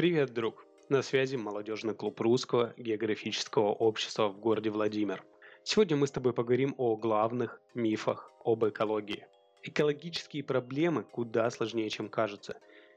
Привет, друг! На связи молодежный клуб Русского географического общества в городе Владимир. Сегодня мы с тобой поговорим о главных мифах об экологии. Экологические проблемы куда сложнее, чем кажется.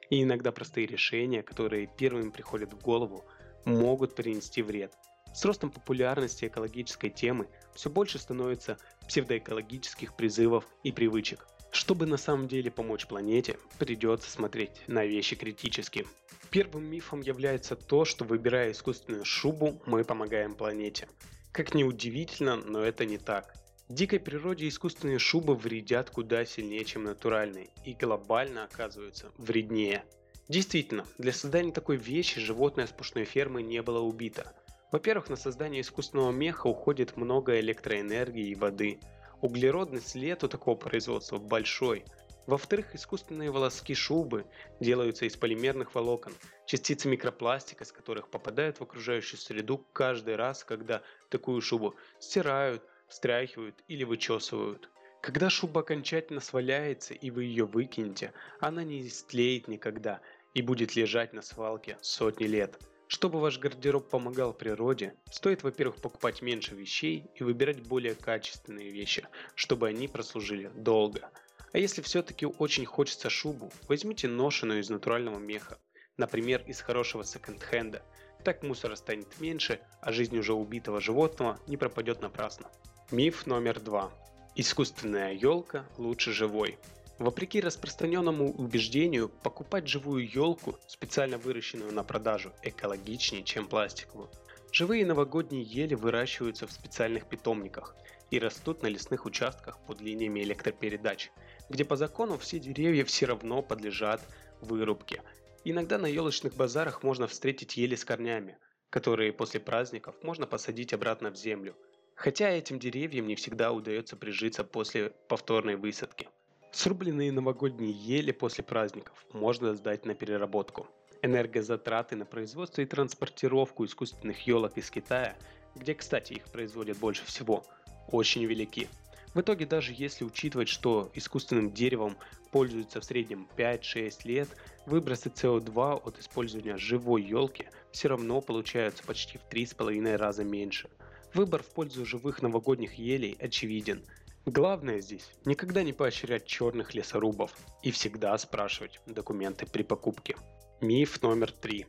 И иногда простые решения, которые первыми приходят в голову, могут принести вред. С ростом популярности экологической темы все больше становится псевдоэкологических призывов и привычек. Чтобы на самом деле помочь планете, придется смотреть на вещи критически. Первым мифом является то, что выбирая искусственную шубу, мы помогаем планете. Как ни удивительно, но это не так. В дикой природе искусственные шубы вредят куда сильнее, чем натуральные, и глобально оказываются вреднее. Действительно, для создания такой вещи животное с пушной фермы не было убито. Во-первых, на создание искусственного меха уходит много электроэнергии и воды – Углеродный след у такого производства большой. Во-вторых, искусственные волоски шубы делаются из полимерных волокон, частицы микропластика, с которых попадают в окружающую среду каждый раз, когда такую шубу стирают, встряхивают или вычесывают. Когда шуба окончательно сваляется и вы ее выкинете, она не истлеет никогда и будет лежать на свалке сотни лет – чтобы ваш гардероб помогал природе, стоит, во-первых, покупать меньше вещей и выбирать более качественные вещи, чтобы они прослужили долго. А если все-таки очень хочется шубу, возьмите ношеную из натурального меха, например, из хорошего секонд-хенда. Так мусора станет меньше, а жизнь уже убитого животного не пропадет напрасно. Миф номер два. Искусственная елка лучше живой. Вопреки распространенному убеждению, покупать живую елку, специально выращенную на продажу, экологичнее, чем пластиковую. Живые новогодние ели выращиваются в специальных питомниках и растут на лесных участках под линиями электропередач, где по закону все деревья все равно подлежат вырубке. Иногда на елочных базарах можно встретить ели с корнями, которые после праздников можно посадить обратно в землю. Хотя этим деревьям не всегда удается прижиться после повторной высадки. Срубленные новогодние ели после праздников можно сдать на переработку. Энергозатраты на производство и транспортировку искусственных елок из Китая, где, кстати, их производят больше всего, очень велики. В итоге, даже если учитывать, что искусственным деревом пользуются в среднем 5-6 лет, выбросы СО2 от использования живой елки все равно получаются почти в 3,5 раза меньше. Выбор в пользу живых новогодних елей очевиден – Главное здесь никогда не поощрять черных лесорубов и всегда спрашивать документы при покупке. Миф номер три.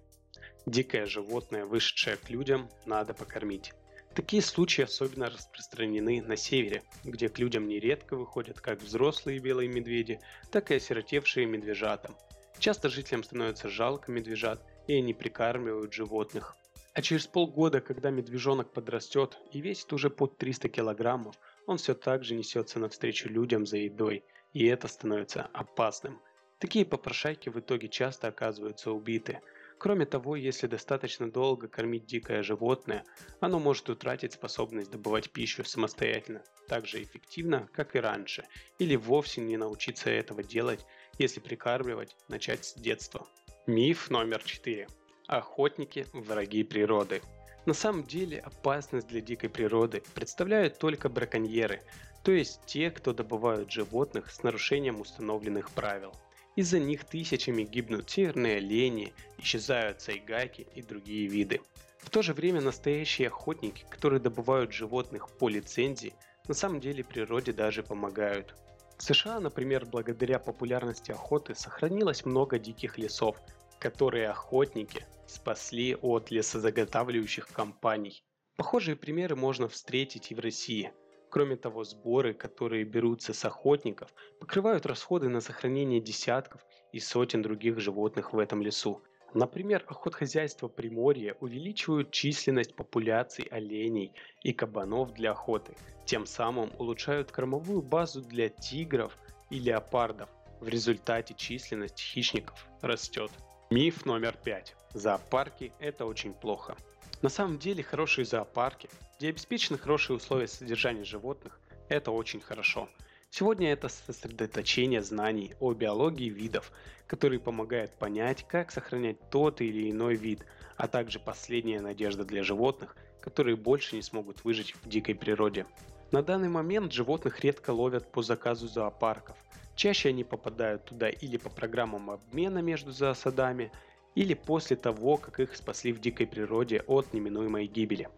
Дикое животное, вышедшее к людям, надо покормить. Такие случаи особенно распространены на севере, где к людям нередко выходят как взрослые белые медведи, так и осиротевшие медвежата. Часто жителям становится жалко медвежат, и они прикармливают животных. А через полгода, когда медвежонок подрастет и весит уже под 300 килограммов, он все так же несется навстречу людям за едой, и это становится опасным. Такие попрошайки в итоге часто оказываются убиты. Кроме того, если достаточно долго кормить дикое животное, оно может утратить способность добывать пищу самостоятельно, так же эффективно, как и раньше, или вовсе не научиться этого делать, если прикармливать начать с детства. Миф номер 4. Охотники – враги природы. На самом деле опасность для дикой природы представляют только браконьеры, то есть те, кто добывают животных с нарушением установленных правил. Из-за них тысячами гибнут северные олени, исчезают сайгаки и другие виды. В то же время настоящие охотники, которые добывают животных по лицензии, на самом деле природе даже помогают. В США, например, благодаря популярности охоты сохранилось много диких лесов, которые охотники спасли от лесозаготавливающих компаний. Похожие примеры можно встретить и в России. Кроме того, сборы, которые берутся с охотников, покрывают расходы на сохранение десятков и сотен других животных в этом лесу. Например, охотхозяйства Приморья увеличивают численность популяций оленей и кабанов для охоты, тем самым улучшают кормовую базу для тигров и леопардов. В результате численность хищников растет. Миф номер пять. Зоопарки – это очень плохо. На самом деле хорошие зоопарки, где обеспечены хорошие условия содержания животных, это очень хорошо. Сегодня это сосредоточение знаний о биологии видов, которые помогают понять, как сохранять тот или иной вид, а также последняя надежда для животных, которые больше не смогут выжить в дикой природе. На данный момент животных редко ловят по заказу зоопарков. Чаще они попадают туда или по программам обмена между зоосадами, или после того, как их спасли в дикой природе от неминуемой гибели.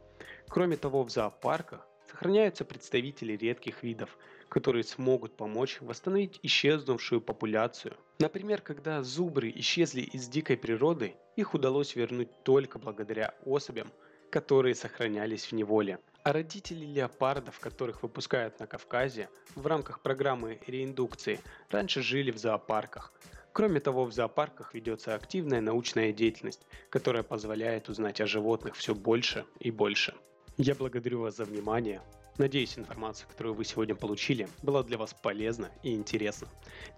Кроме того, в зоопарках сохраняются представители редких видов, которые смогут помочь восстановить исчезнувшую популяцию. Например, когда зубры исчезли из дикой природы, их удалось вернуть только благодаря особям, которые сохранялись в неволе. А родители леопардов, которых выпускают на Кавказе в рамках программы реиндукции, раньше жили в зоопарках. Кроме того, в зоопарках ведется активная научная деятельность, которая позволяет узнать о животных все больше и больше. Я благодарю вас за внимание. Надеюсь, информация, которую вы сегодня получили, была для вас полезна и интересна.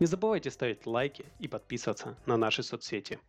Не забывайте ставить лайки и подписываться на наши соцсети.